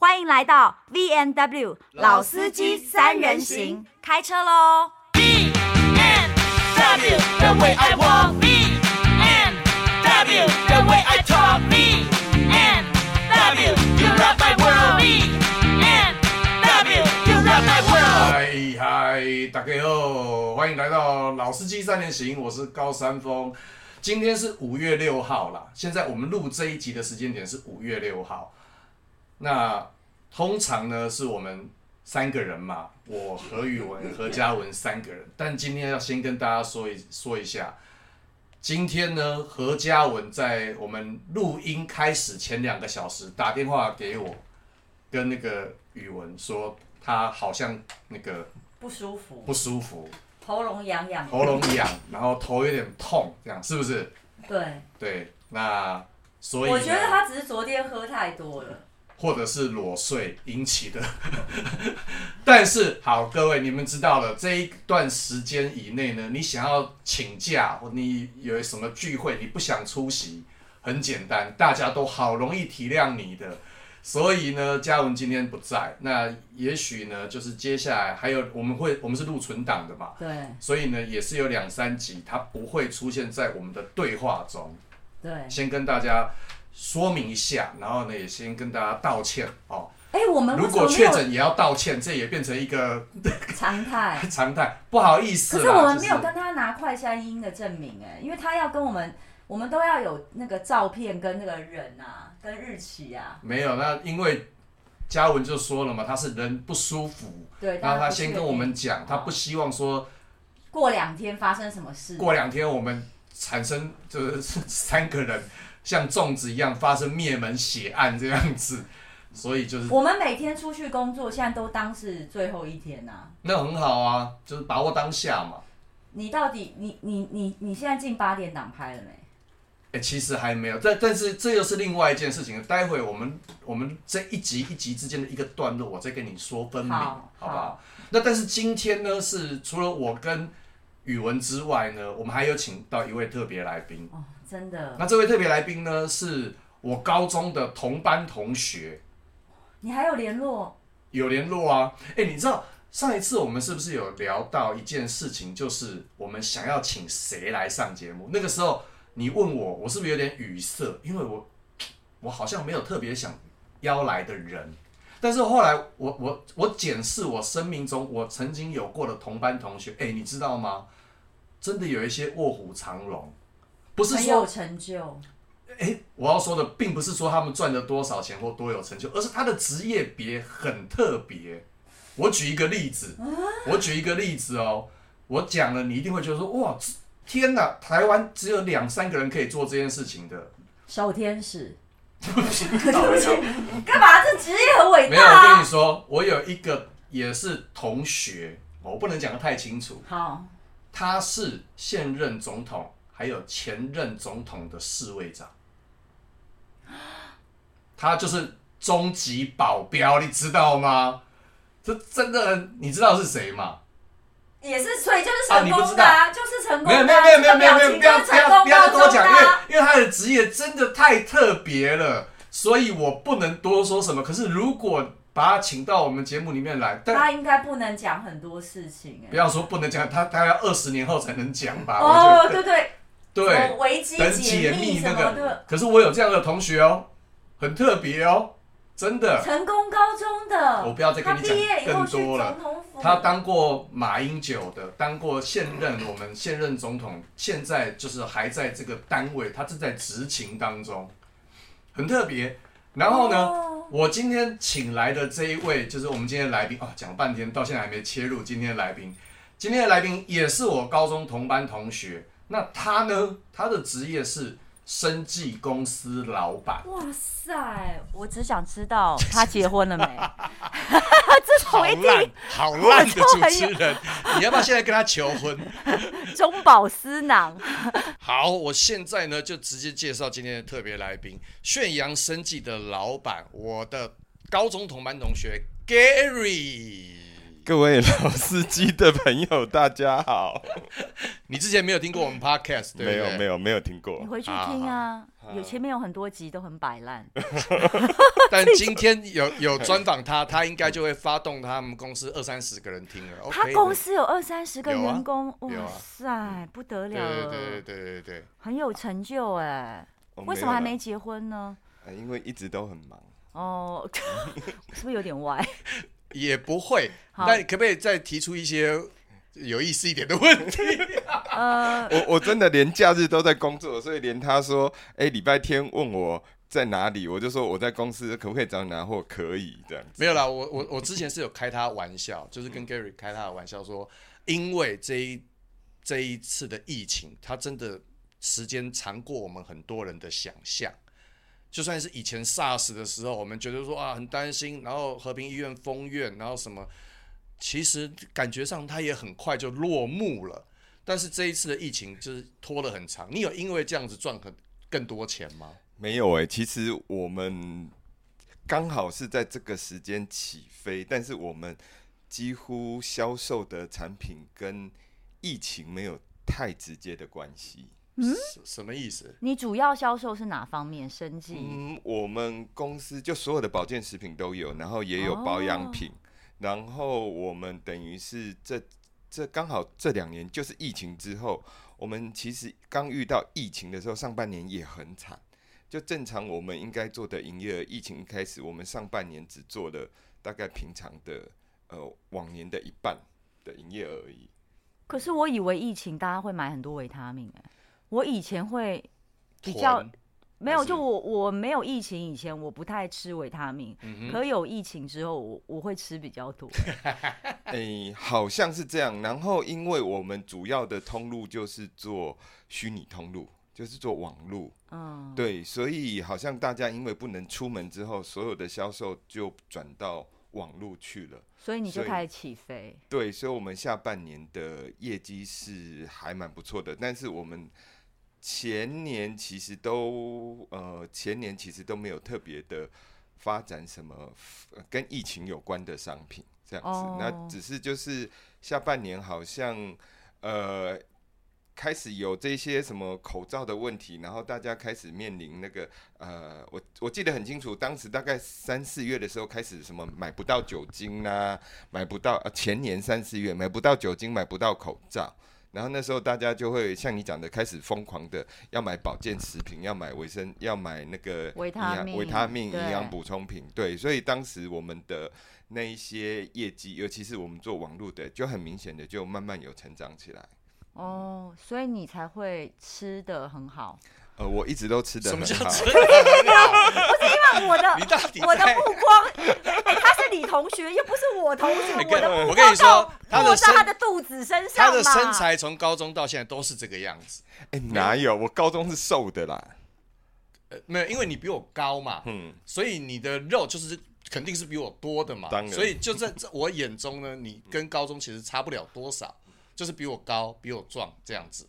欢迎来到 VNW 老司机三人行，开车喽！VNW the way I walk，VNW the way I talk，VNW you rock my world，VNW you rock my world。嗨嗨，大家好，欢迎来到老司机三人行，我是高山峰。今天是五月六号啦，现在我们录这一集的时间点是五月六号。那通常呢是我们三个人嘛，我何宇文、何嘉文三个人。但今天要先跟大家说一说一下，今天呢何嘉文在我们录音开始前两个小时打电话给我，跟那个宇文说他好像那个不舒服，不舒服，喉咙痒痒，喉咙痒，然后头有点痛，这样是不是？对对，那所以我觉得他只是昨天喝太多了。或者是裸睡引起的，但是好，各位你们知道了，这一段时间以内呢，你想要请假或你有什么聚会，你不想出席，很简单，大家都好容易体谅你的。所以呢，嘉文今天不在，那也许呢，就是接下来还有我们会，我们是录存档的嘛，对，所以呢，也是有两三集，它不会出现在我们的对话中，对，先跟大家。说明一下，然后呢，也先跟大家道歉哦。哎，我们如果确诊也要道歉，这也变成一个 常态。常态，不好意思。可是我们没有跟他拿快筛阴的证明，哎，因为他要跟我们，我们都要有那个照片跟那个人啊，跟日期啊。没有，那因为嘉文就说了嘛，他是人不舒服，对，然后他先跟我们讲，他不希望说过两天发生什么事。过两天我们产生就是 三个人。像粽子一样发生灭门血案这样子，所以就是我们每天出去工作，现在都当是最后一天呐、啊。那很好啊，就是把握当下嘛。你到底你你你你现在进八点档拍了没？哎、欸，其实还没有，但但是这又是另外一件事情。待会我们我们这一集一集之间的一个段落，我再跟你说分明，好，好不好，好？那但是今天呢，是除了我跟宇文之外呢，我们还有请到一位特别来宾。哦真的，那这位特别来宾呢，是我高中的同班同学。你还有联络？有联络啊！哎，你知道上一次我们是不是有聊到一件事情，就是我们想要请谁来上节目？那个时候你问我，我是不是有点语塞？因为我 我好像没有特别想邀来的人。但是后来我我我检视我生命中我曾经有过的同班同学，哎，你知道吗？真的有一些卧虎藏龙。不是说有成就，欸，我要说的并不是说他们赚了多少钱或多有成就，而是他的职业别很特别。我举一个例子，我举一个例子哦，我讲了你一定会觉得说哇，天哪，台湾只有两三个人可以做这件事情的。小天使，对不起，干嘛？这职业很伟大。没有，我跟你说，我有一个也是同学，我不能讲的太清楚。好，他是现任总统。还有前任总统的侍卫长，他就是终极保镖，你知道吗？这真的，你知道是谁吗？也是，所以就是成功的啊，啊就是成功的、啊。没有没有没有没有没有，不要不要不要多讲，因为因为他的职业真的太特别了，所以我不能多说什么。可是如果把他请到我们节目里面来，但他应该不能讲很多事情。不要说不能讲，他他要二十年后才能讲吧？哦，对对，对。对，等解密那个，可是我有这样的同学哦，很特别哦，真的。成功高中的，我不要再跟你讲更多了。他当过马英九的，当过现任我们现任总统，现在就是还在这个单位，他正在执勤当中，很特别。然后呢，哦，我今天请来的这一位就是我们今天的来宾啊，讲半天到现在还没切入今天的来宾。今天的来宾也是我高中同班同学。那他呢？他的职业是生技公司老板。哇塞！我只想知道他结婚了没？这 好烂，好烂的主持人！你要不要现在跟他求婚？中饱私囊。好，我现在呢就直接介绍今天的特别来宾——炫阳生技的老板，我的高中同班同学 Gary。各位老司机的朋友，大家好。你之前没有听过我们 podcast 对不对？没有，没有，没有听过。你回去听啊。有前面有很多集都很摆烂，但今天有有专访他，他应该就会发动他们公司二三十个人听了。他公司有二三十个员工，哇塞，不得了了，对对对对对，很有成就哎。为什么还没结婚呢？因为一直都很忙。哦，是不是有点歪？也不会，那可不可以再提出一些？有意思一点的问题，呃，我我真的连假日都在工作，所以连他说，哎、欸，礼拜天问我在哪里，我就说我在公司，可不可以找你拿货？可以这样。没有啦，我我我之前是有开他玩笑，就是跟 Gary 开他的玩笑说，因为这一这一次的疫情，他真的时间长过我们很多人的想象。就算是以前 SARS 的时候，我们觉得说啊很担心，然后和平医院封院，然后什么。其实感觉上它也很快就落幕了，但是这一次的疫情就是拖了很长。你有因为这样子赚很更多钱吗？没有诶、其实我们刚好是在这个时间起飞，但是我们几乎销售的产品跟疫情没有太直接的关系。嗯，什么意思？你主要销售是哪方面？生计？嗯，我们公司就所有的保健食品都有，然后也有保养品。哦然后我们等于是这这刚好这两年就是疫情之后，我们其实刚遇到疫情的时候，上半年也很惨。就正常我们应该做的营业额，疫情一开始，我们上半年只做了大概平常的呃往年的一半的营业额而已。可是我以为疫情大家会买很多维他命哎，我以前会比较。没有，就我我没有疫情以前，我不太吃维他命。嗯、可有疫情之后，我我会吃比较多。哎、欸，好像是这样。然后，因为我们主要的通路就是做虚拟通路，就是做网路。嗯，对，所以好像大家因为不能出门之后，所有的销售就转到网路去了。所以你就开始起飞。对，所以我们下半年的业绩是还蛮不错的，但是我们。前年其实都呃，前年其实都没有特别的发展什么跟疫情有关的商品这样子，oh. 那只是就是下半年好像呃开始有这些什么口罩的问题，然后大家开始面临那个呃，我我记得很清楚，当时大概三四月的时候开始什么买不到酒精啊，买不到呃前年三四月买不到酒精，买不到口罩。然后那时候大家就会像你讲的，开始疯狂的要买保健食品，要买维生，要买那个维他命、维他命营养补充品。对，所以当时我们的那一些业绩，尤其是我们做网络的，就很明显的就慢慢有成长起来。哦，所以你才会吃得很好。呃，我一直都吃的很好。什么叫吃得很好？不是因为我的我的目光，欸，他是你同学，又不是我同学。我的目光到落在他的肚子身上。他的身材从高中到现在都是这个样子。哎，哪有？我高中是瘦的啦。呃，没有，因为你比我高嘛，嗯，所以你的肉就是肯定是比我多的嘛。当然。所以就在我眼中呢，你跟高中其实差不了多少，就是比我高，比我壮这样子。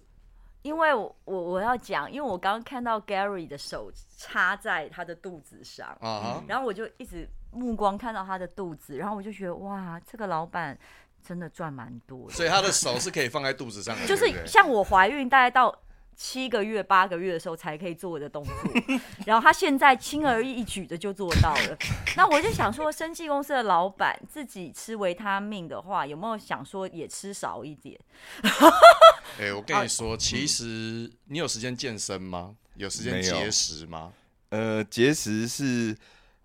因为我我我要讲，因为我刚刚看到 Gary 的手插在他的肚子上，uh huh. 然后我就一直目光看到他的肚子，然后我就觉得哇，这个老板真的赚蛮多的。所以他的手是可以放在肚子上的，就是像我怀孕大概到。七个月、八个月的时候才可以做的动作，然后他现在轻而易举的就做到了。那我就想说，生技公司的老板自己吃维他命的话，有没有想说也吃少一点？哎、欸，我跟你说，其实你有时间健身吗？有时间节食吗？呃，节食是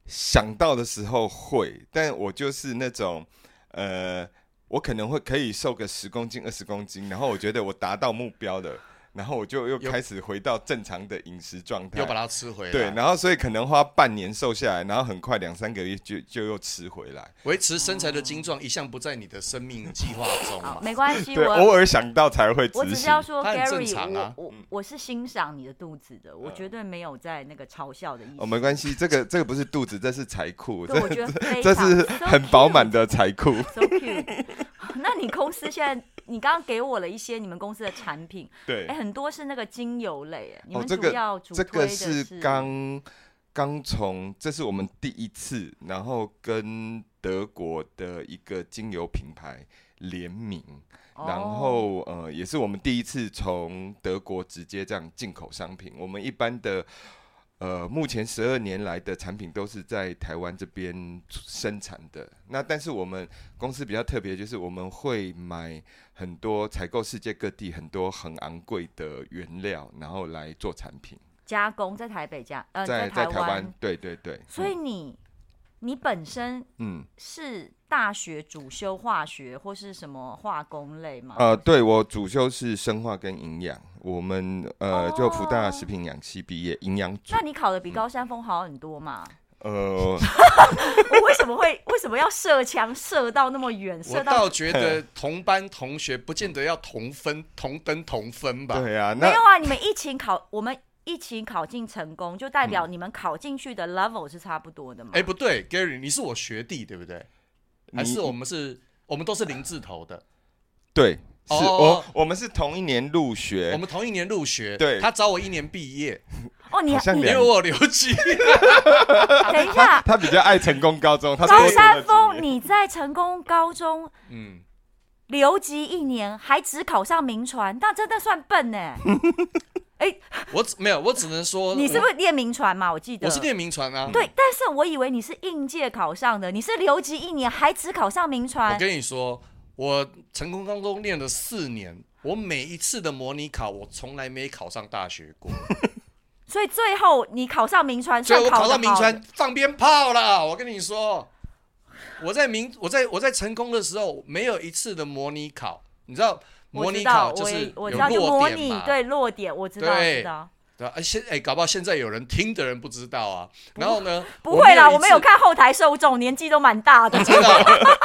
想到的时候会，但我就是那种呃，我可能会可以瘦个十公斤、二十公斤，然后我觉得我达到目标了。然后我就又开始回到正常的饮食状态，又把它吃回来。对，然后所以可能花半年瘦下来，然后很快两三个月就就又吃回来。维持身材的精壮一向不在你的生命计划中。好，没关系，对，偶尔想到才会。我只是要说，Gary，啊，我我我是欣赏你的肚子的，我绝对没有在那个嘲笑的意思。哦，没关系，这个这个不是肚子，这是财库，这我觉得这是很饱满的财库。So cute。那你公司现在？你刚刚给我了一些你们公司的产品，对，哎，很多是那个精油类，哎、你们主要主推的是？这个是刚刚从，这是我们第一次，然后跟德国的一个精油品牌联名，哦、然后呃，也是我们第一次从德国直接这样进口商品。我们一般的呃，目前十二年来的产品都是在台湾这边生产的。那但是我们公司比较特别，就是我们会买很多采购世界各地很多很昂贵的原料，然后来做产品加工，在台北加呃在在台湾，对对对。所以你、嗯、你本身嗯是大学主修化学或是什么化工类吗？呃，对我主修是生化跟营养。我们呃，就福大食品养系毕业，营养组。那你考的比高山峰好很多嘛？呃，我为什么会为什么要射枪射到那么远？我倒觉得同班同学不见得要同分、同登、同分吧？对啊，没有啊，你们一起考，我们一起考进成功，就代表你们考进去的 level 是差不多的嘛？哎，不对，Gary，你是我学弟对不对？还是我们是，我们都是零字头的？对。是我，我们是同一年入学，我们同一年入学。对，他找我一年毕业。哦，你因为我留级。等一下，他比较爱成功高中。他高山峰，你在成功高中，嗯，留级一年，还只考上名传，那真的算笨呢。哎，我没有，我只能说，你是不是练名传嘛？我记得我是练名传啊。对，但是我以为你是应届考上的，你是留级一年，还只考上名传。我跟你说。我成功高中练了四年，我每一次的模拟考，我从来没考上大学过。所以最后你考上名传，所以我考上名传放鞭炮了。我跟你说，我在名我在我在成功的时候，没有一次的模拟考。你知道模拟考就是有落点嘛？对，落点我知道，知道。对啊，现哎，搞不好现在有人听的人不知道啊。然后呢？不会啦，我们有看后台受众，年纪都蛮大的。真的？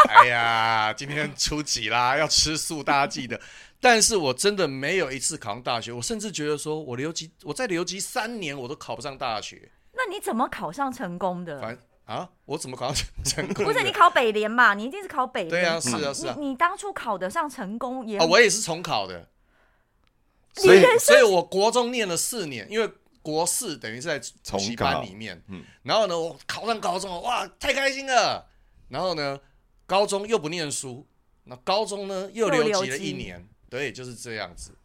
哎呀，今天初几啦？要吃素，大家记得。但是我真的没有一次考上大学，我甚至觉得说我留级，我在留级三年，我都考不上大学。那你怎么考上成功的？反啊，我怎么考上成功？不是你考北联嘛？你一定是考北联。对啊，是啊，是啊。你你当初考得上成功也？哦，我也是重考的。所以，所以我国中念了四年，因为国四等于是在补习班里面。嗯，然后呢，我考上高中了，哇，太开心了。然后呢，高中又不念书，那高中呢又留级了一年，对，就是这样子。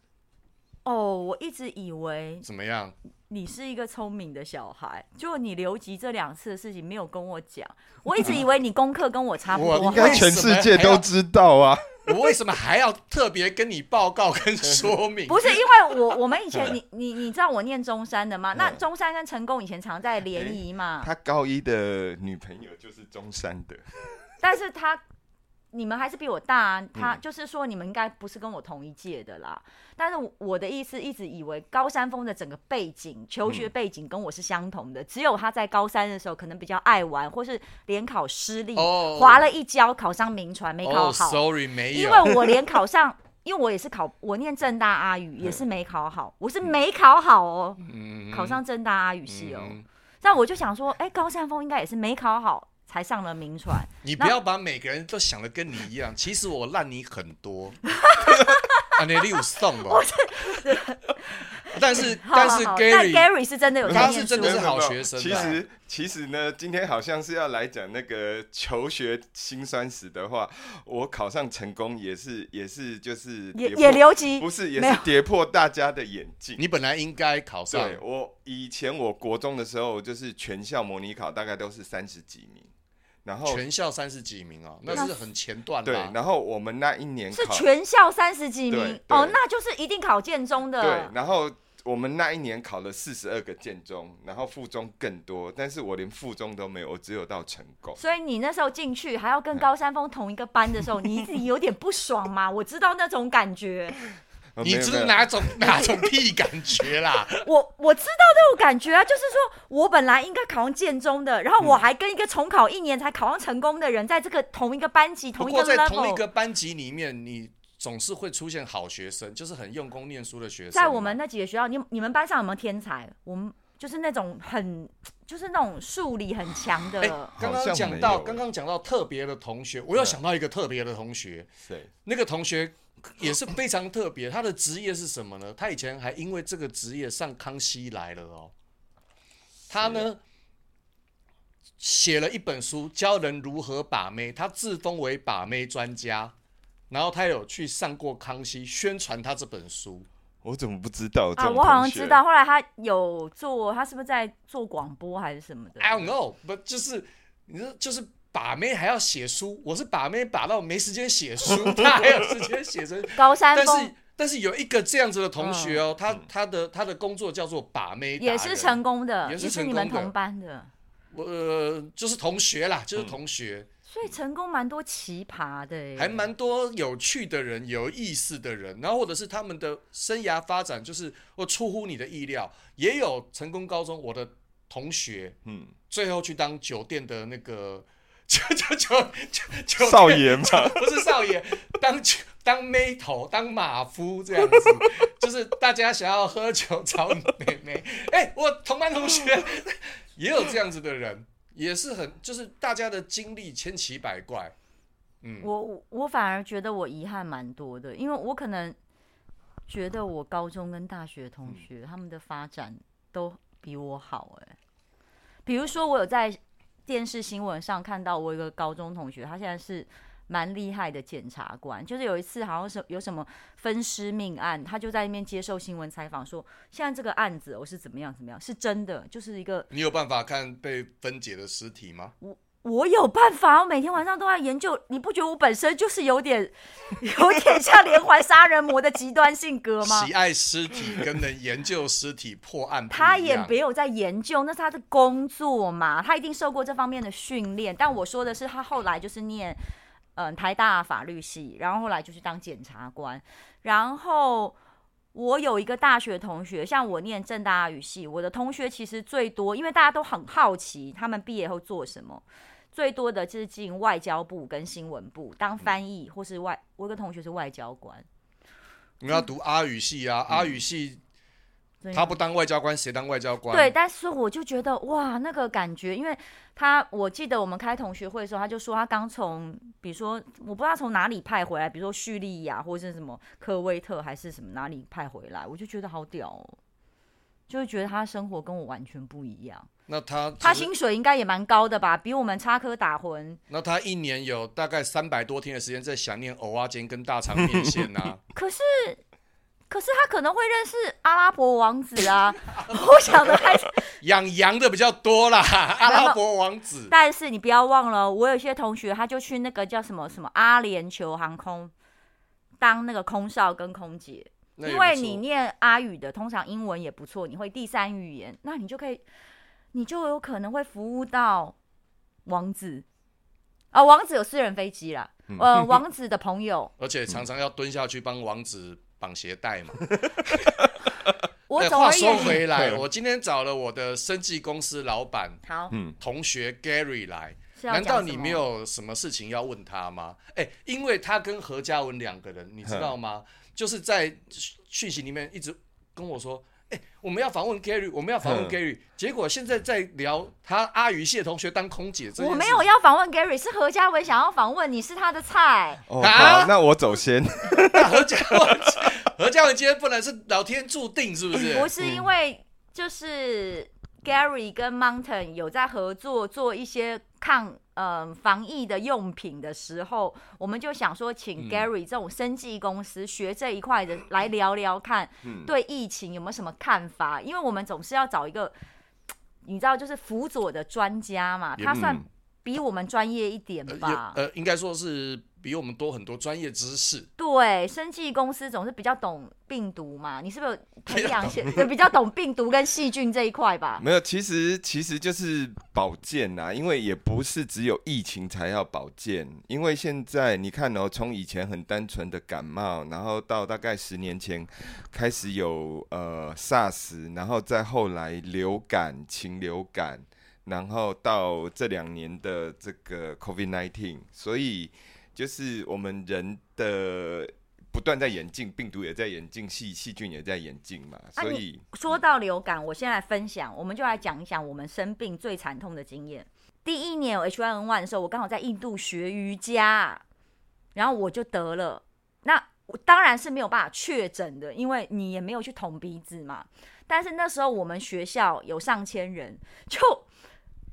哦，我一直以为怎么样？你是一个聪明的小孩，就你留级这两次的事情没有跟我讲，我一直以为你功课跟我差不多，应该全世界都知道啊。我为什么还要特别跟你报告跟说明？不是因为我我们以前你你你知道我念中山的吗？那中山跟成功以前常在联谊嘛。他高一的女朋友就是中山的，但是他你们还是比我大啊。他就是说你们应该不是跟我同一届的啦。但是我的意思一直以为高山峰的整个背景、求学背景跟我是相同的，只有他在高三的时候可能比较爱玩，或是联考失利，滑了一跤，考上名传没考好。Sorry，没有。因为我连考上，因为我也是考，我念正大阿语也是没考好，我是没考好哦，考上正大阿语系哦。但我就想说，哎，高山峰应该也是没考好才上了名传。你不要把每个人都想的跟你一样，其实我烂你很多。啊，你有送吧？但是但是 Gary Gary 是真的有，他是真的是好学生。其实其实呢，今天好像是要来讲那个求学辛酸史的话，我考上成功也是也是就是也也留级，不是也是跌破大家的眼镜。你本来应该考上。对，我以前我国中的时候，就是全校模拟考大概都是三十几名。然后全校三十几名哦，那是很前段的。对，然后我们那一年是全校三十几名哦，那就是一定考建中的。对，然后我们那一年考了四十二个建中，然后附中更多，但是我连附中都没有，我只有到成功。所以你那时候进去还要跟高山峰同一个班的时候，你自己有点不爽吗？我知道那种感觉。你知道哪种 哪种屁感觉啦？我我知道这种感觉啊，就是说我本来应该考上建中的，然后我还跟一个重考一年才考上成功的人，在这个同一个班级，同一个 level。在同一个班级里面，你总是会出现好学生，就是很用功念书的学生。在我们那几个学校，你你们班上有没有天才？我们就是那种很就是那种数理很强的。刚刚讲到刚刚讲到特别的同学，我又想到一个特别的同学，对，那个同学。也是非常特别，他的职业是什么呢？他以前还因为这个职业上康熙来了哦。他呢写了一本书，教人如何把妹，他自封为把妹专家。然后他有去上过康熙，宣传他这本书。我怎么不知道啊？我好像知道，后来他有做，他是不是在做广播还是什么的？I don't know，不就是你说就是把妹还要写书，我是把妹把到没时间写书，他还有时间写成高山峰。但是但是有一个这样子的同学哦，嗯、他他的他的工作叫做把妹，也是成功的，也是，成功的。也是你们同班的。我、呃、就是同学啦，就是同学。嗯所以成功蛮多奇葩的，还蛮多有趣的人、有意思的人，然后或者是他们的生涯发展就是或出乎你的意料，也有成功高中我的同学，嗯，最后去当酒店的那个酒酒酒酒少爷嘛，不是少爷，当当妹头当马夫这样子，就是大家想要喝酒找妹妹，哎、欸，我同班同学也有这样子的人。也是很，就是大家的经历千奇百怪，嗯，我我反而觉得我遗憾蛮多的，因为我可能觉得我高中跟大学同学、嗯、他们的发展都比我好哎，比如说我有在电视新闻上看到我一个高中同学，他现在是。蛮厉害的检察官，就是有一次好像是有什么分尸命案，他就在那边接受新闻采访，说现在这个案子我是怎么样怎么样，是真的，就是一个。你有办法看被分解的尸体吗？我我有办法，我每天晚上都在研究。你不觉得我本身就是有点 有点像连环杀人魔的极端性格吗？喜爱尸体跟能研究尸体破案，他也没有在研究，那是他的工作嘛，他一定受过这方面的训练。但我说的是，他后来就是念。嗯，台大法律系，然后后来就去当检察官。然后我有一个大学同学，像我念政大语系，我的同学其实最多，因为大家都很好奇他们毕业后做什么，最多的就是进外交部跟新闻部当翻译，或是外。我有个同学是外交官。你要读阿语系啊，嗯、阿语系。他不当外交官，谁当外交官？对，但是我就觉得哇，那个感觉，因为他我记得我们开同学会的时候，他就说他刚从，比如说我不知道从哪里派回来，比如说叙利亚或者是什么科威特还是什么哪里派回来，我就觉得好屌哦，就会觉得他生活跟我完全不一样。那他他薪水应该也蛮高的吧？比我们插科打诨。那他一年有大概三百多天的时间在想念蚵仔煎跟大肠面线呐。可是。可是他可能会认识阿拉伯王子啊，我想的还是 养羊的比较多啦，阿拉伯王子。但是你不要忘了，我有些同学他就去那个叫什么什么阿联酋航空当那个空少跟空姐，因为你念阿语的，通常英文也不错，你会第三语言，那你就可以，你就有可能会服务到王子。啊，王子有私人飞机啦，呃，王子的朋友，而且常常要蹲下去帮王子。绑鞋带嘛。我话说回来，我今天找了我的生技公司老板，好，同学 Gary 来，难道你没有什么事情要问他吗？哎、欸，因为他跟何嘉文两个人，你知道吗？就是在讯息里面一直跟我说。哎、欸，我们要访问 Gary，我们要访问 Gary，结果现在在聊他阿宇系的同学当空姐。我没有要访问 Gary，是何嘉文想要访问你，是他的菜。哦、啊，那我走先。何嘉文，何嘉文今天不能是老天注定，是不是？不是，因为就是。Gary 跟 Mountain 有在合作做一些抗嗯、呃、防疫的用品的时候，我们就想说，请 Gary 这种生技公司学这一块的来聊聊看，对疫情有没有什么看法？因为我们总是要找一个 你知道，就是辅佐的专家嘛，他算比我们专业一点吧。呃，应该说是。比我们多很多专业知识。对，生技公司总是比较懂病毒嘛，你是不是有培养些比，比较懂病毒跟细菌这一块吧？没有，其实其实就是保健呐，因为也不是只有疫情才要保健，因为现在你看哦，从以前很单纯的感冒，然后到大概十年前开始有呃 SARS，然后再后来流感、禽流感，然后到这两年的这个 COVID-19，所以。就是我们人的不断在演进，病毒也在演进，细细菌也在演进嘛。所以、啊、说到流感，我现在分享，我们就来讲一讲我们生病最惨痛的经验。第一年有 H1N1 的时候，我刚好在印度学瑜伽，然后我就得了。那我当然是没有办法确诊的，因为你也没有去捅鼻子嘛。但是那时候我们学校有上千人，就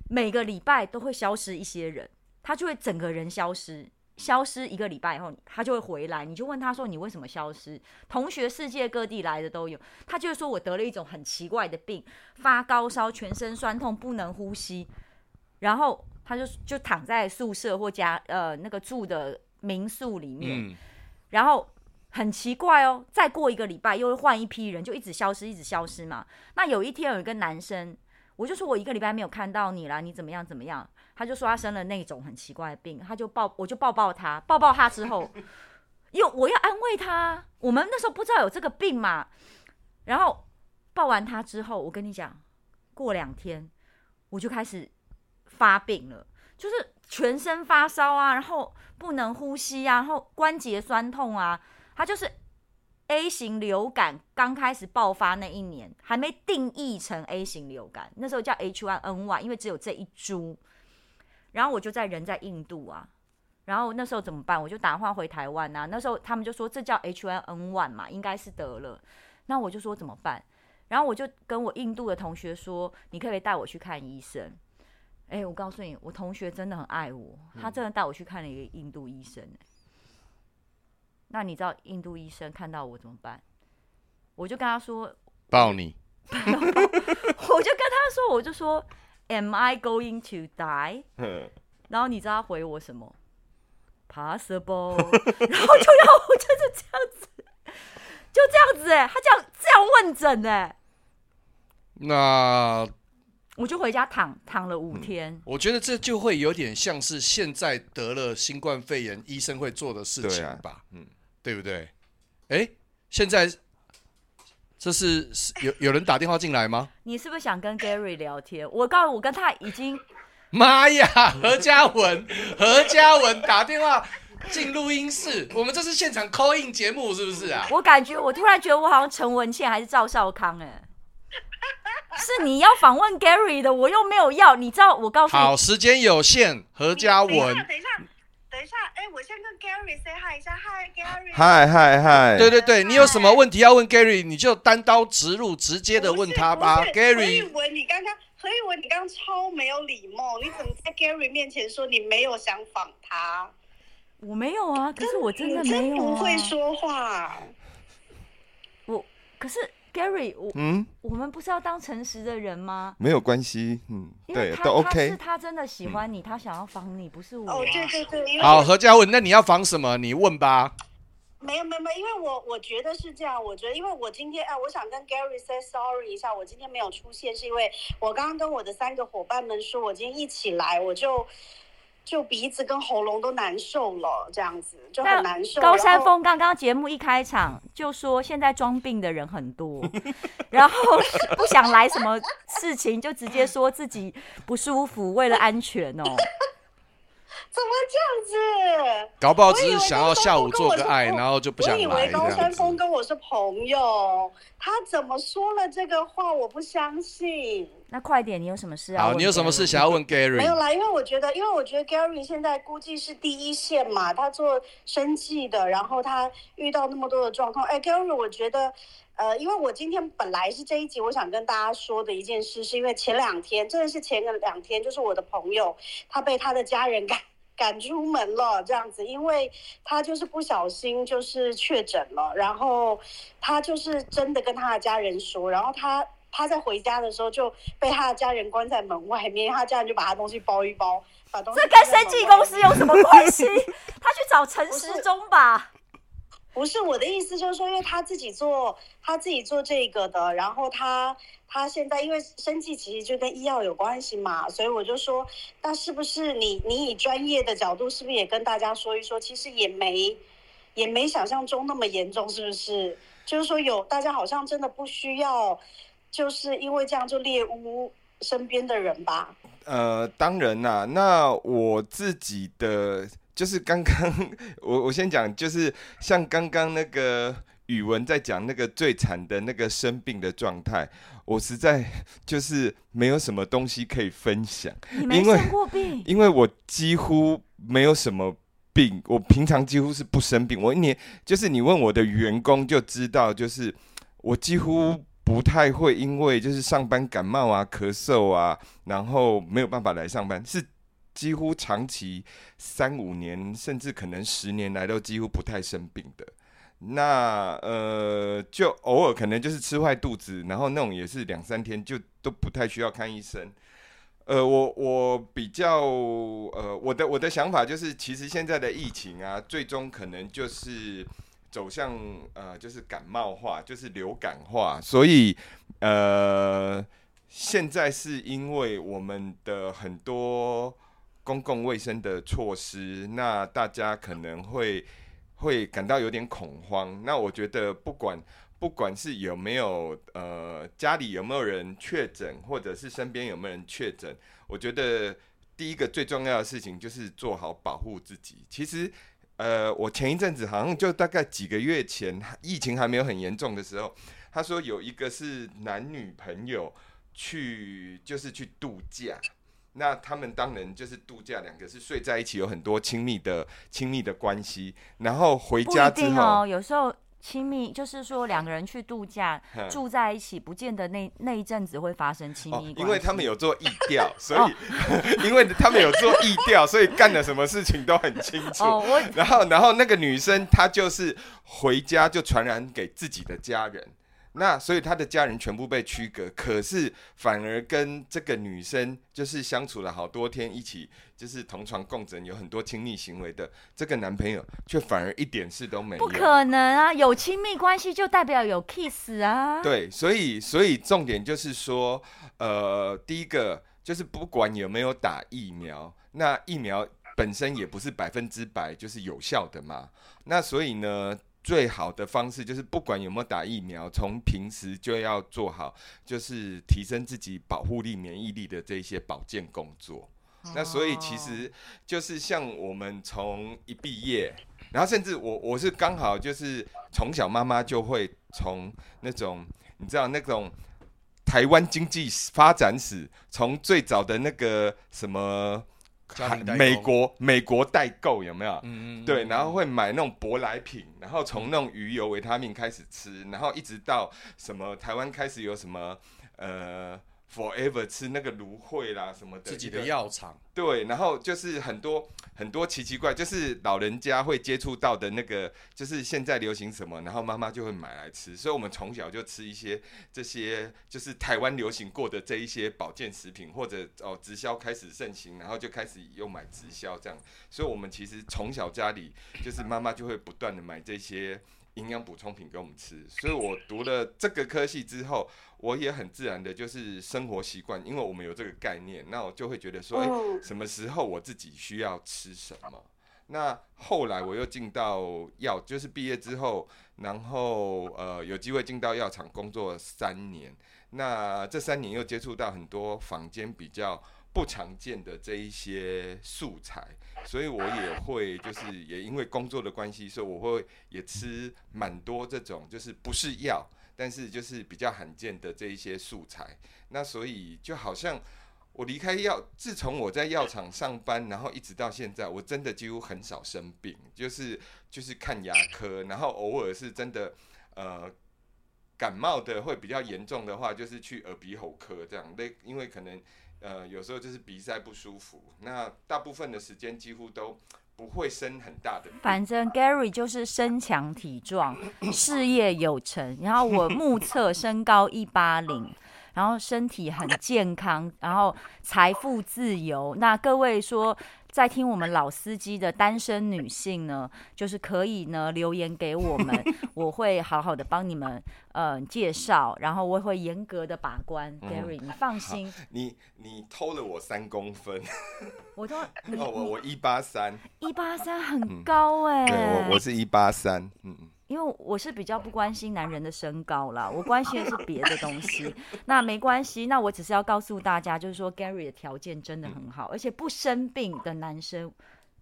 每个礼拜都会消失一些人，他就会整个人消失。消失一个礼拜以后，他就会回来。你就问他说：“你为什么消失？”同学世界各地来的都有。他就会说：“我得了一种很奇怪的病，发高烧，全身酸痛，不能呼吸。”然后他就就躺在宿舍或家呃那个住的民宿里面。嗯、然后很奇怪哦，再过一个礼拜又会换一批人，就一直消失，一直消失嘛。那有一天有一个男生，我就说我一个礼拜没有看到你了，你怎么样？怎么样？他就说他生了那种很奇怪的病，他就抱，我就抱抱他，抱抱他之后，又我要安慰他，我们那时候不知道有这个病嘛，然后抱完他之后，我跟你讲，过两天我就开始发病了，就是全身发烧啊，然后不能呼吸啊，然后关节酸痛啊，他就是。A 型流感刚开始爆发那一年，还没定义成 A 型流感，那时候叫 H1N1，因为只有这一株。然后我就在人在印度啊，然后那时候怎么办？我就打电话回台湾啊。那时候他们就说这叫 H1N1 嘛，应该是得了。那我就说怎么办？然后我就跟我印度的同学说，你可不可以带我去看医生？哎，我告诉你，我同学真的很爱我，他真的带我去看了一个印度医生。那你知道印度医生看到我怎么办？我就跟他说抱你，我就跟他说，我就说，Am I going to die？然后你知道他回我什么？Possible。然后就要我就是这样子，就这样子哎，他这样这样问诊哎。那我就回家躺躺了五天。我觉得这就会有点像是现在得了新冠肺炎医生会做的事情吧，嗯。对不对？哎，现在这是有有人打电话进来吗？你是不是想跟 Gary 聊天？我告诉我跟他已经 妈呀！何嘉文，何嘉文打电话进录音室，我们这是现场 call in 节目是不是啊？我感觉我突然觉得我好像陈文茜还是赵少康哎，是你要访问 Gary 的，我又没有要，你知道？我告诉你，好，时间有限，何嘉文。等一下。等一下，哎，我先跟 Gary say hi 一下，Hi Gary。Hi Hi Hi。对对对，你有什么问题要问 Gary，你就单刀直入，直接的问他吧，Gary。何以文，你刚刚何以文，你刚刚超没有礼貌，你怎么在 Gary 面前说你没有想访他？我没有啊，可是我真的没有啊。真不会说话。我可是。Gary，我嗯，我们不是要当诚实的人吗？没有关系，嗯，对，都 OK。是他真的喜欢你，他想要防你，不是我。哦，对对对。好，何嘉文，那你要防什么？你问吧。没有没有没有，因为我我觉得是这样，我觉得因为我今天哎，我想跟 Gary say sorry 一下，我今天没有出现，是因为我刚刚跟我的三个伙伴们说，我今天一起来我就。就鼻子跟喉咙都难受了，这样子就很难受。高山峰刚刚节目一开场就说，现在装病的人很多，然后不 想来什么事情，就直接说自己不舒服，为了安全哦。怎么这样子？搞不好只是想要下午做个爱，然后就不想来。我以为高山峰跟我是朋友，他怎么说了这个话？我不相信。那快点，你有什么事啊？好，你有什么事想要问 Gary？没有啦，因为我觉得，因为我觉得 Gary 现在估计是第一线嘛，他做生计的，然后他遇到那么多的状况。哎，Gary，我觉得，呃，因为我今天本来是这一集，我想跟大家说的一件事，是因为前两天，真的是前个两天，就是我的朋友他被他的家人赶赶出门了，这样子，因为他就是不小心就是确诊了，然后他就是真的跟他的家人说，然后他。他在回家的时候就被他的家人关在门外面，他家人就把他东西包一包，把东西。这跟生技公司有什么关系？他去找陈时中吧。不是我的意思，就是说，因为他自己做，他自己做这个的，然后他他现在因为生计其实就跟医药有关系嘛，所以我就说，那是不是你你以专业的角度，是不是也跟大家说一说，其实也没也没想象中那么严重，是不是？就是说有大家好像真的不需要。就是因为这样就猎巫身边的人吧？呃，当然啦。那我自己的就是刚刚 我我先讲，就是像刚刚那个语文在讲那个最惨的那个生病的状态，我实在就是没有什么东西可以分享。你没生过病？因为我几乎没有什么病，我平常几乎是不生病。我一年就是你问我的员工就知道，就是我几乎。不太会因为就是上班感冒啊、咳嗽啊，然后没有办法来上班，是几乎长期三五年，甚至可能十年来都几乎不太生病的。那呃，就偶尔可能就是吃坏肚子，然后那种也是两三天就都不太需要看医生。呃，我我比较呃，我的我的想法就是，其实现在的疫情啊，最终可能就是走向呃，就是感冒化，就是流感化。所以呃，现在是因为我们的很多公共卫生的措施，那大家可能会会感到有点恐慌。那我觉得不管。不管是有没有呃家里有没有人确诊，或者是身边有没有人确诊，我觉得第一个最重要的事情就是做好保护自己。其实，呃，我前一阵子好像就大概几个月前，疫情还没有很严重的时候，他说有一个是男女朋友去就是去度假，那他们当然就是度假，两个是睡在一起，有很多亲密的亲密的关系，然后回家之后，哦、有时候。亲密就是说两个人去度假住在一起，不见得那那一阵子会发生亲密。因为他们有做意调，所以 因为他们有做意调，所以干了什么事情都很清楚。然后，然后那个女生她就是回家就传染给自己的家人。那所以他的家人全部被驱隔，可是反而跟这个女生就是相处了好多天，一起就是同床共枕，有很多亲密行为的这个男朋友，却反而一点事都没有。不可能啊！有亲密关系就代表有 kiss 啊。对，所以所以重点就是说，呃，第一个就是不管有没有打疫苗，那疫苗本身也不是百分之百就是有效的嘛。那所以呢，最好的方式就是，不管有没有打疫苗，从平时就要做好，就是提升自己保护力、免疫力的这些保健工作。那所以其实就是像我们从一毕业，然后甚至我我是刚好就是从小妈妈就会从那种你知道那种台湾经济发展史，从最早的那个什么。美国美国代购有没有？嗯嗯。对，然后会买那种舶来品，然后从那种鱼油、维他命开始吃，然后一直到什么台湾开始有什么呃。Forever 吃那个芦荟啦什么的，自己的药厂。对，然后就是很多很多奇奇怪，就是老人家会接触到的那个，就是现在流行什么，然后妈妈就会买来吃。所以我们从小就吃一些这些，就是台湾流行过的这一些保健食品，或者哦直销开始盛行，然后就开始又买直销这样。所以我们其实从小家里就是妈妈就会不断的买这些。营养补充品给我们吃，所以我读了这个科系之后，我也很自然的就是生活习惯，因为我们有这个概念，那我就会觉得说，诶，什么时候我自己需要吃什么？那后来我又进到药，就是毕业之后，然后呃有机会进到药厂工作三年，那这三年又接触到很多坊间比较不常见的这一些素材。所以我也会，就是也因为工作的关系，所以我会也吃蛮多这种，就是不是药，但是就是比较罕见的这一些素材。那所以就好像我离开药，自从我在药厂上班，然后一直到现在，我真的几乎很少生病，就是就是看牙科，然后偶尔是真的呃感冒的会比较严重的话，就是去耳鼻喉科这样。那因为可能。呃，有时候就是鼻塞不舒服，那大部分的时间几乎都不会生很大的。反正 Gary 就是身强体壮，事业有成，然后我目测身高一八零，然后身体很健康，然后财富自由。那各位说。在听我们老司机的单身女性呢，就是可以呢留言给我们，我会好好的帮你们呃介绍，然后我会严格的把关。嗯、Gary，你放心。你你偷了我三公分，我都、哦、我我一八三，一八三很高哎、欸。对，我我是一八三，嗯嗯。因为我是比较不关心男人的身高啦，我关心的是别的东西。那没关系，那我只是要告诉大家，就是说 Gary 的条件真的很好，而且不生病的男生，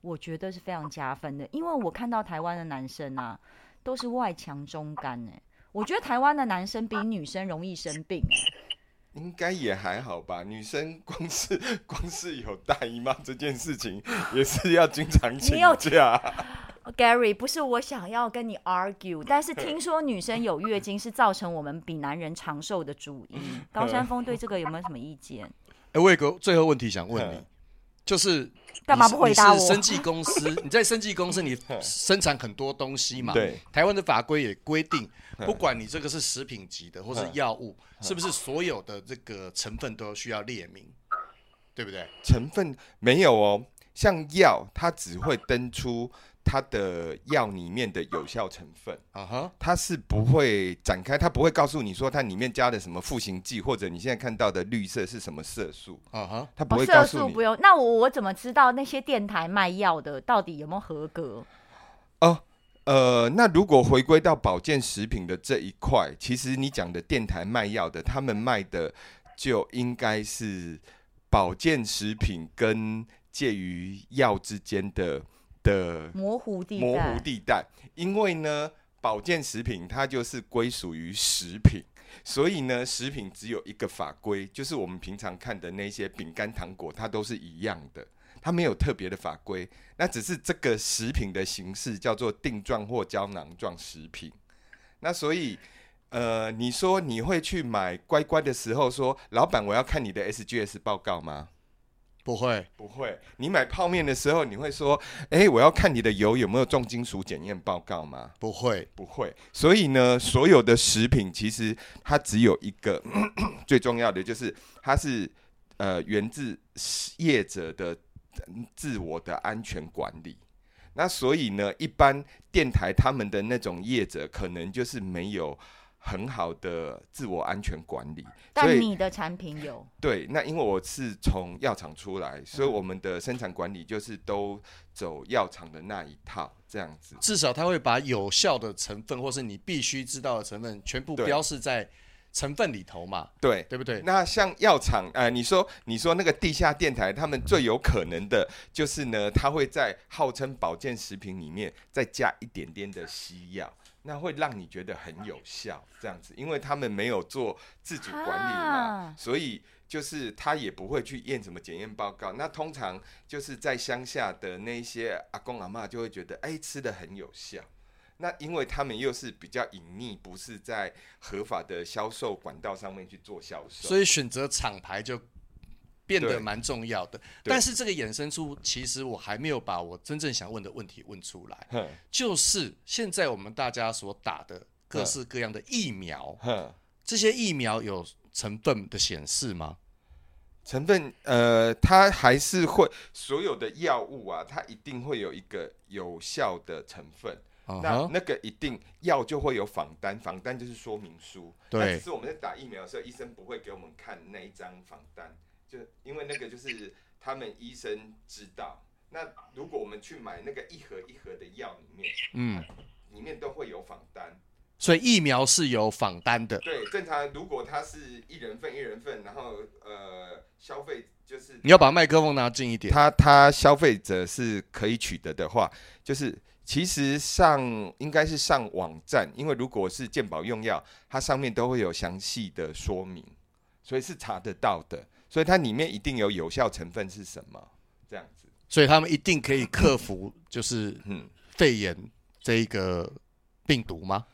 我觉得是非常加分的。因为我看到台湾的男生啊，都是外强中干哎，我觉得台湾的男生比女生容易生病。应该也还好吧，女生光是光是有大姨妈这件事情，也是要经常请假。Gary，不是我想要跟你 argue，但是听说女生有月经是造成我们比男人长寿的主因。高山峰对这个有没有什么意见？哎、欸，我有个最后问题想问你，就是干嘛不回答我？你是生技公司，你在生技公司，你生产很多东西嘛？对。台湾的法规也规定，不管你这个是食品级的或是药物，是不是所有的这个成分都需要列明？对不对？成分没有哦，像药，它只会登出它的药里面的有效成分啊哈，它是不会展开，它不会告诉你说它里面加的什么复形剂，或者你现在看到的绿色是什么色素啊哈，它不会告诉你。色素不用，那我我怎么知道那些电台卖药的到底有没有合格？哦，呃，那如果回归到保健食品的这一块，其实你讲的电台卖药的，他们卖的就应该是。保健食品跟介于药之间的的模糊地带，模糊地带，因为呢，保健食品它就是归属于食品，所以呢，食品只有一个法规，就是我们平常看的那些饼干、糖果，它都是一样的，它没有特别的法规，那只是这个食品的形式叫做定状或胶囊状食品，那所以。呃，你说你会去买乖乖的时候说，老板我要看你的 SGS 报告吗？不会，不会。你买泡面的时候，你会说，哎，我要看你的油有没有重金属检验报告吗？不会，不会。所以呢，所有的食品其实它只有一个 最重要的，就是它是呃源自业者的自我的安全管理。那所以呢，一般电台他们的那种业者，可能就是没有。很好的自我安全管理，但你的产品有？对，那因为我是从药厂出来，所以我们的生产管理就是都走药厂的那一套，这样子。至少他会把有效的成分，或是你必须知道的成分，全部标示在成分里头嘛？对，对不对？那像药厂，呃，你说，你说那个地下电台，他们最有可能的就是呢，他会在号称保健食品里面再加一点点的西药。那会让你觉得很有效，这样子，因为他们没有做自主管理嘛，啊、所以就是他也不会去验什么检验报告。那通常就是在乡下的那些阿公阿妈就会觉得，哎、欸，吃的很有效。那因为他们又是比较隐匿，不是在合法的销售管道上面去做销售，所以选择厂牌就。变得蛮重要的，但是这个衍生出，其实我还没有把我真正想问的问题问出来，就是现在我们大家所打的各式各样的疫苗，这些疫苗有成分的显示吗？成分，呃，它还是会所有的药物啊，它一定会有一个有效的成分，那那个一定药就会有仿单，仿单就是说明书，对，只是我们在打疫苗的时候，医生不会给我们看那一张仿单。就因为那个就是他们医生知道，那如果我们去买那个一盒一盒的药里面，嗯，里面都会有仿单，所以疫苗是有仿单的。对，正常如果它是一人份一人份，然后呃消费就是你要把麦克风拿近一点，它它消费者是可以取得的话，就是其实上应该是上网站，因为如果是健保用药，它上面都会有详细的说明，所以是查得到的。所以它里面一定有有效成分是什么？这样子，所以他们一定可以克服，就是嗯，肺炎这一个病毒吗？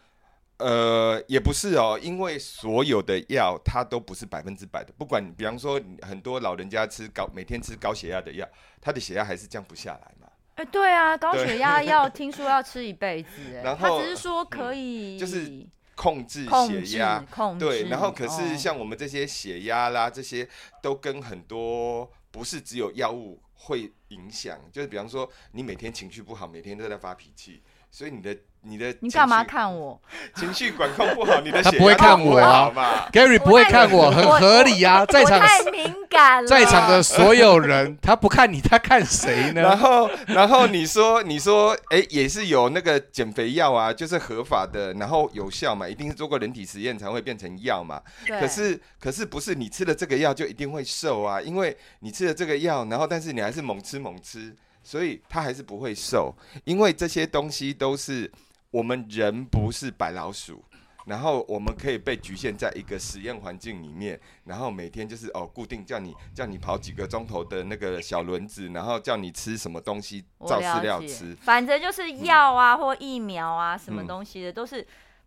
呃，也不是哦，因为所有的药它都不是百分之百的。不管比方说很多老人家吃高，每天吃高血压的药，他的血压还是降不下来嘛。哎、欸，对啊，高血压药听说要吃一辈子，哎，然后他只是说可以，嗯、就是。控制血压，对，然后可是像我们这些血压啦，这些都跟很多不是只有药物会影响，就是比方说你每天情绪不好，每天都在发脾气，所以你的。你的你干嘛看我？情绪管控不好，你的他不会看我啊，Gary 不会看我，很合理啊，在场太敏感了，在场的所有人，他不看你，他看谁呢？然后，然后你说，你说，哎，也是有那个减肥药啊，就是合法的，然后有效嘛，一定是做过人体实验才会变成药嘛。对。可是，可是不是你吃了这个药就一定会瘦啊？因为你吃了这个药，然后但是你还是猛吃猛吃，所以他还是不会瘦，因为这些东西都是。我们人不是白老鼠，然后我们可以被局限在一个实验环境里面，然后每天就是哦，固定叫你叫你跑几个钟头的那个小轮子，然后叫你吃什么东西，照饲料吃。反正就是药啊、嗯、或疫苗啊，什么东西的、嗯、都是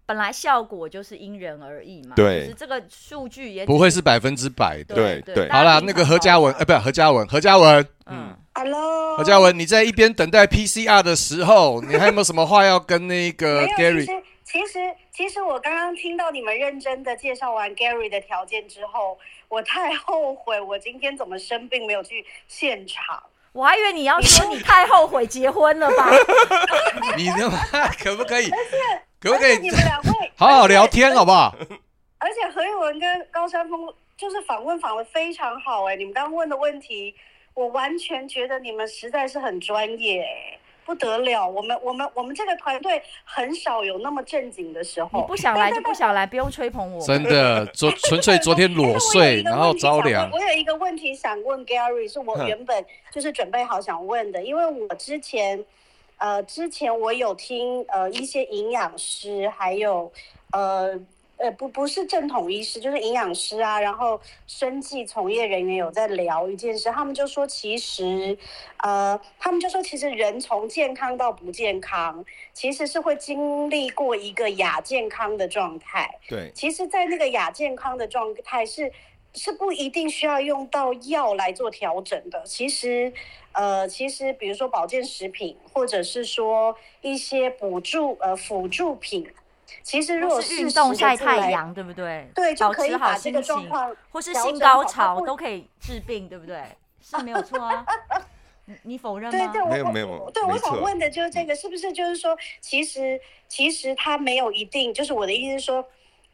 本来效果就是因人而异嘛。对，是这个数据也不会是百分之百的。对对。好了，那个何嘉文，哎，不是何嘉文，何嘉文，嗯，Hello，何嘉文，你在一边等待 PCR 的时候，你还有没有什么话要跟那个 Gary？其实，其实我刚刚听到你们认真的介绍完 Gary 的条件之后，我太后悔，我今天怎么生病没有去现场。我还以为你要说你太后悔结婚了吧？你的可不可以？可不可以？你们两位 好好聊天好不好？而且何玉文跟高山峰就是访问访的非常好哎，你们刚刚问的问题，我完全觉得你们实在是很专业哎。不得了，我们我们我们这个团队很少有那么正经的时候。你不想来就不想来，不用吹捧我。真的，昨纯粹 昨天裸睡，然后着凉。我有一个问题想问 Gary，是我原本就是准备好想问的，因为我之前呃之前我有听呃一些营养师还有呃。呃，不，不是正统医师，就是营养师啊，然后生计从业人员有在聊一件事，他们就说，其实，呃，他们就说，其实人从健康到不健康，其实是会经历过一个亚健康的状态。对，其实，在那个亚健康的状态是是不一定需要用到药来做调整的。其实，呃，其实比如说保健食品，或者是说一些补助呃辅助品。其实，如果是运动、晒太阳，对不对？对，就可以把这个状况，或是性高潮都可以治病，对不对？是没有错啊。你否认吗？对对，没有没有。对，我想问的就是这个，是不是就是说，其实其实它没有一定，就是我的意思是说，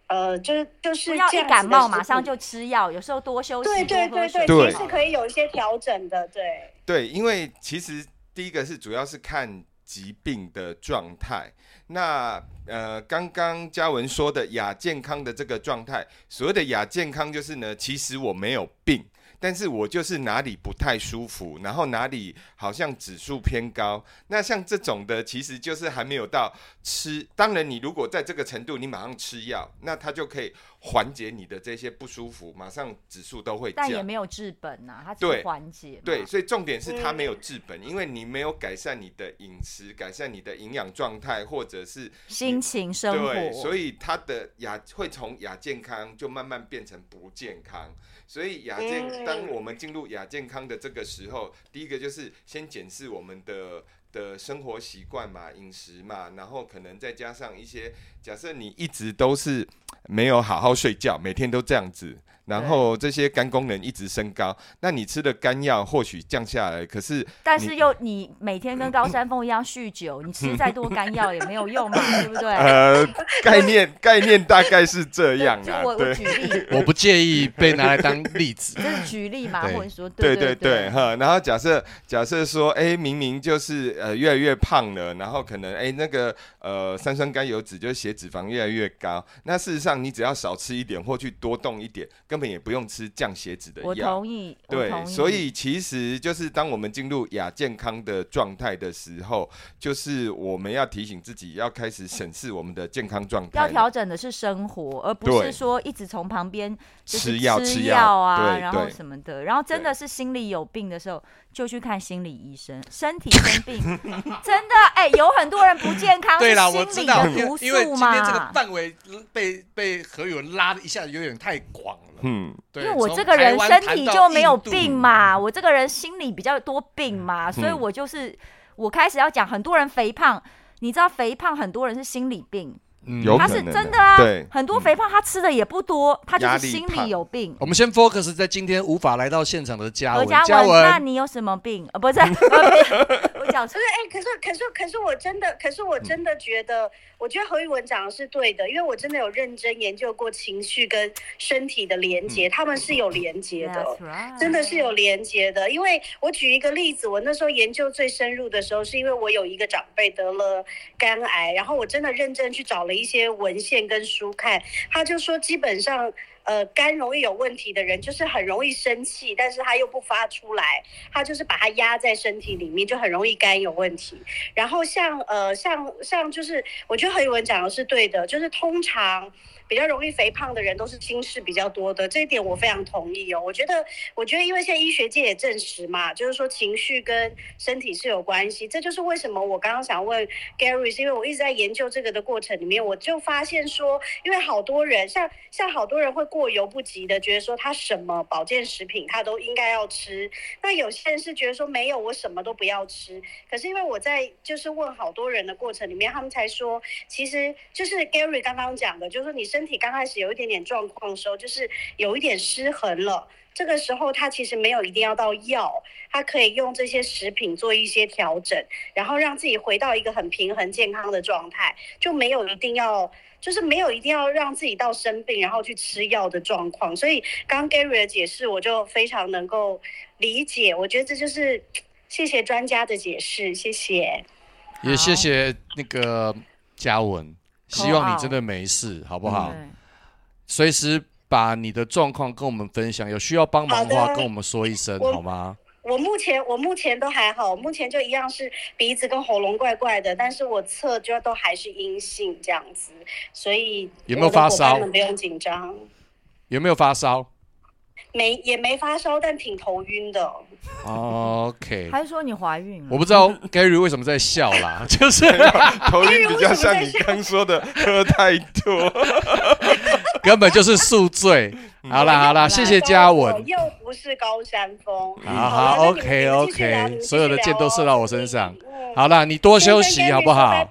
呃，就是就是不要一感冒马上就吃药，有时候多休息，对对对对，其实可以有一些调整的，对。对，因为其实第一个是主要是看疾病的状态。那呃，刚刚嘉文说的亚健康的这个状态，所谓的亚健康就是呢，其实我没有病。但是我就是哪里不太舒服，然后哪里好像指数偏高，那像这种的，其实就是还没有到吃。当然，你如果在这个程度，你马上吃药，那它就可以缓解你的这些不舒服，马上指数都会降。但也没有治本啊，它只是缓解。对，所以重点是它没有治本，因为你没有改善你的饮食，改善你的营养状态，或者是心情生活。对，所以它的亚会从亚健康就慢慢变成不健康。所以亚健，当我们进入亚健康的这个时候，第一个就是先检视我们的的生活习惯嘛，饮食嘛，然后可能再加上一些，假设你一直都是没有好好睡觉，每天都这样子。然后这些肝功能一直升高，那你吃的肝药或许降下来，可是但是又你每天跟 高山峰一样酗酒，你吃再多肝药也没有用嘛，对不对？呃，概念概念大概是这样啊。我我举例，我不介意被拿来当例子，就是举例嘛，或者说对对对哈。然后假设假设说，哎，明明就是呃越来越胖了，然后可能哎那个呃三酸甘油脂就是血脂肪越来越高，那事实上你只要少吃一点或去多动一点。根本也不用吃降血脂的药。我同意。对，所以其实就是当我们进入亚健康的状态的时候，就是我们要提醒自己要开始审视我们的健康状态。要调整的是生活，而不是说一直从旁边吃药吃药啊，然后什么的。然后真的是心里有病的时候，就去看心理医生。身体生病，真的哎，有很多人不健康，对啦，我知道，因为今天这个范围被被何妤玟拉的一下子有点太广了。嗯，因为我这个人身体就没有病嘛，我这个人心里比较多病嘛，所以我就是我开始要讲，很多人肥胖，你知道肥胖很多人是心理病，他是真的啊，很多肥胖他吃的也不多，他就是心里有病。我们先 focus 在今天无法来到现场的嘉文，嘉文，那你有什么病？呃，不是，我讲出来，哎，可是可是可是我真的，可是我真的觉得。我觉得何玉文讲的是对的，因为我真的有认真研究过情绪跟身体的连接，他们是有连接的，真的是有连接的。因为我举一个例子，我那时候研究最深入的时候，是因为我有一个长辈得了肝癌，然后我真的认真去找了一些文献跟书看，他就说基本上。呃，肝容易有问题的人，就是很容易生气，但是他又不发出来，他就是把它压在身体里面，就很容易肝有问题。然后像呃，像像就是，我觉得何宇文讲的是对的，就是通常比较容易肥胖的人都是心事比较多的，这一点我非常同意哦。我觉得，我觉得因为现在医学界也证实嘛，就是说情绪跟身体是有关系，这就是为什么我刚刚想问 Gary，是因为我一直在研究这个的过程里面，我就发现说，因为好多人像像好多人会过犹不及的，觉得说他什么保健食品他都应该要吃，那有些人是觉得说没有，我什么都不要吃。可是因为我在就是问好多人的过程里面，他们才说，其实就是 Gary 刚刚讲的，就是说你身体刚开始有一点点状况的时候，就是有一点失衡了。这个时候他其实没有一定要到药，他可以用这些食品做一些调整，然后让自己回到一个很平衡健康的状态，就没有一定要，就是没有一定要让自己到生病然后去吃药的状况。所以刚刚 Gary 的解释，我就非常能够理解。我觉得这就是谢谢专家的解释，谢谢。也谢谢那个嘉文，希望你真的没事，好不好？随时。把你的状况跟我们分享，有需要帮忙的话跟我们说一声，好吗？我目前我目前都还好，目前就一样是鼻子跟喉咙怪怪的，但是我测就都还是阴性这样子，所以有没有发烧？不用紧张。有没有发烧？没，也没发烧，但挺头晕的。OK，还是说你怀孕了？我不知道 Gary 为什么在笑啦，就是 头晕比较像你刚说的喝太多，根本就是宿醉。好啦好啦，谢谢嘉文。又不是高山峰。好好，OK OK，所有的箭都射到我身上。好啦，你多休息好不好？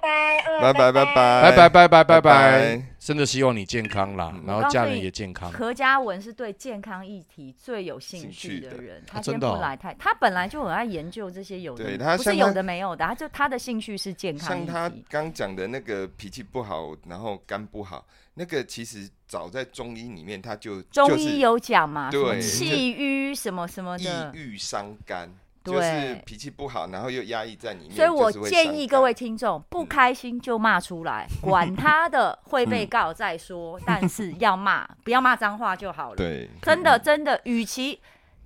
拜拜拜拜拜拜拜拜拜拜拜。真的希望你健康啦，然后家人也健康。何嘉文是对健康议题最有兴趣的人，他先不来太，他本来就很爱研究这些有的，不是有的没有的，他就他的兴趣是健康。像他刚讲的那个脾气不好，然后肝不好，那个其实早在中医里面他就中医有讲嘛，对，气郁什么什么的，抑郁伤肝。就是脾气不好，然后又压抑在里面，所以我建议各位听众不开心就骂出来，管他的会被告再说，但是要骂，不要骂脏话就好了。对，真的真的，与其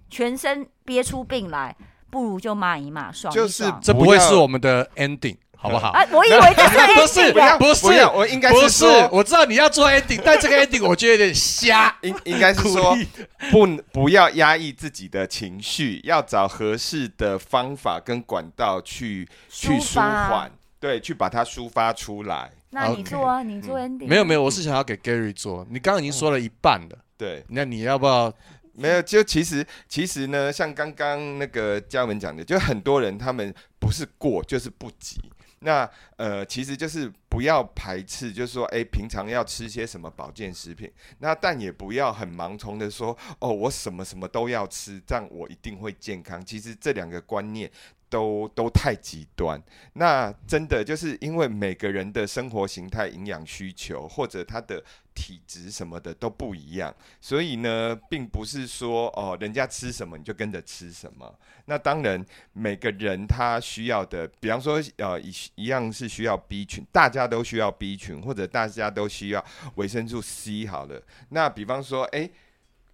全身憋出病来，不如就骂一骂，爽一爽。就是这不会是我们的 ending。好不好？啊，我以为这是 ending，不是，不是，我应该不是说，我知道你要做 ending，但这个 ending 我觉得有点瞎。应应该是说，不不要压抑自己的情绪，要找合适的方法跟管道去去舒缓，对，去把它抒发出来。那你做啊，你做 ending。没有没有，我是想要给 Gary 做。你刚刚已经说了一半了，对，那你要不要？没有，就其实其实呢，像刚刚那个嘉文讲的，就很多人他们不是过就是不急。那呃，其实就是不要排斥，就是说，哎，平常要吃些什么保健食品。那但也不要很盲从的说，哦，我什么什么都要吃，这样我一定会健康。其实这两个观念。都都太极端，那真的就是因为每个人的生活形态、营养需求或者他的体质什么的都不一样，所以呢，并不是说哦，人家吃什么你就跟着吃什么。那当然，每个人他需要的，比方说呃一一样是需要 B 群，大家都需要 B 群，或者大家都需要维生素 C 好了。那比方说，哎。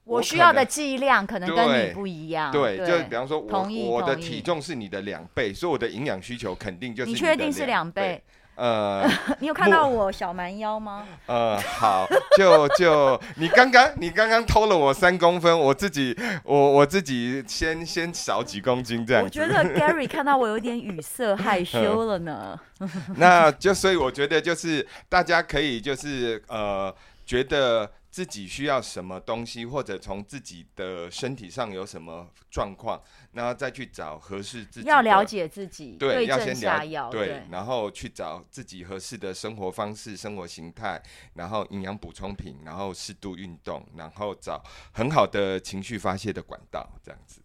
我需要的剂量可能跟你不一样。对，对，就比方说我，我我的体重是你的两倍，所以我的营养需求肯定就是你确定是两倍？呃，你有看到我小蛮腰吗？呃，好，就就你刚刚你刚刚偷了我三公分，我自己我我自己先先少几公斤这样。我觉得 Gary 看到我有点语塞害羞了呢。那就所以我觉得就是大家可以就是呃觉得。自己需要什么东西，或者从自己的身体上有什么状况，然后再去找合适自己。要了解自己，对，要先了解，对，然后去找自己合适的生活方式、生活形态，然后营养补充品，然后适度运动，然后找很好的情绪发泄的管道，这样子。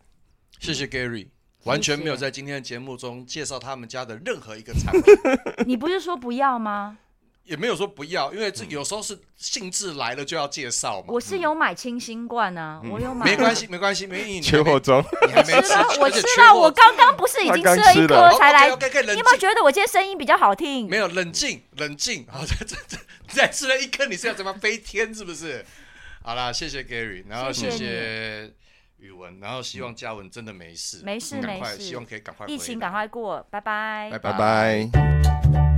谢谢 Gary，完全没有在今天的节目中介绍他们家的任何一个产品。你不是说不要吗？也没有说不要，因为这有时候是兴致来了就要介绍嘛。我是有买清新罐啊，我有买。没关系，没关系，没意义。缺货中。你还没吃？我吃了，我刚刚不是已经吃了一颗才来？你有没有觉得我今天声音比较好听？没有，冷静，冷静。好，这这这，再吃了一颗，你是要怎么飞天？是不是？好啦，谢谢 Gary，然后谢谢宇文，然后希望嘉文真的没事，没事没事，希望可以赶快，疫情赶快过，拜拜，拜拜。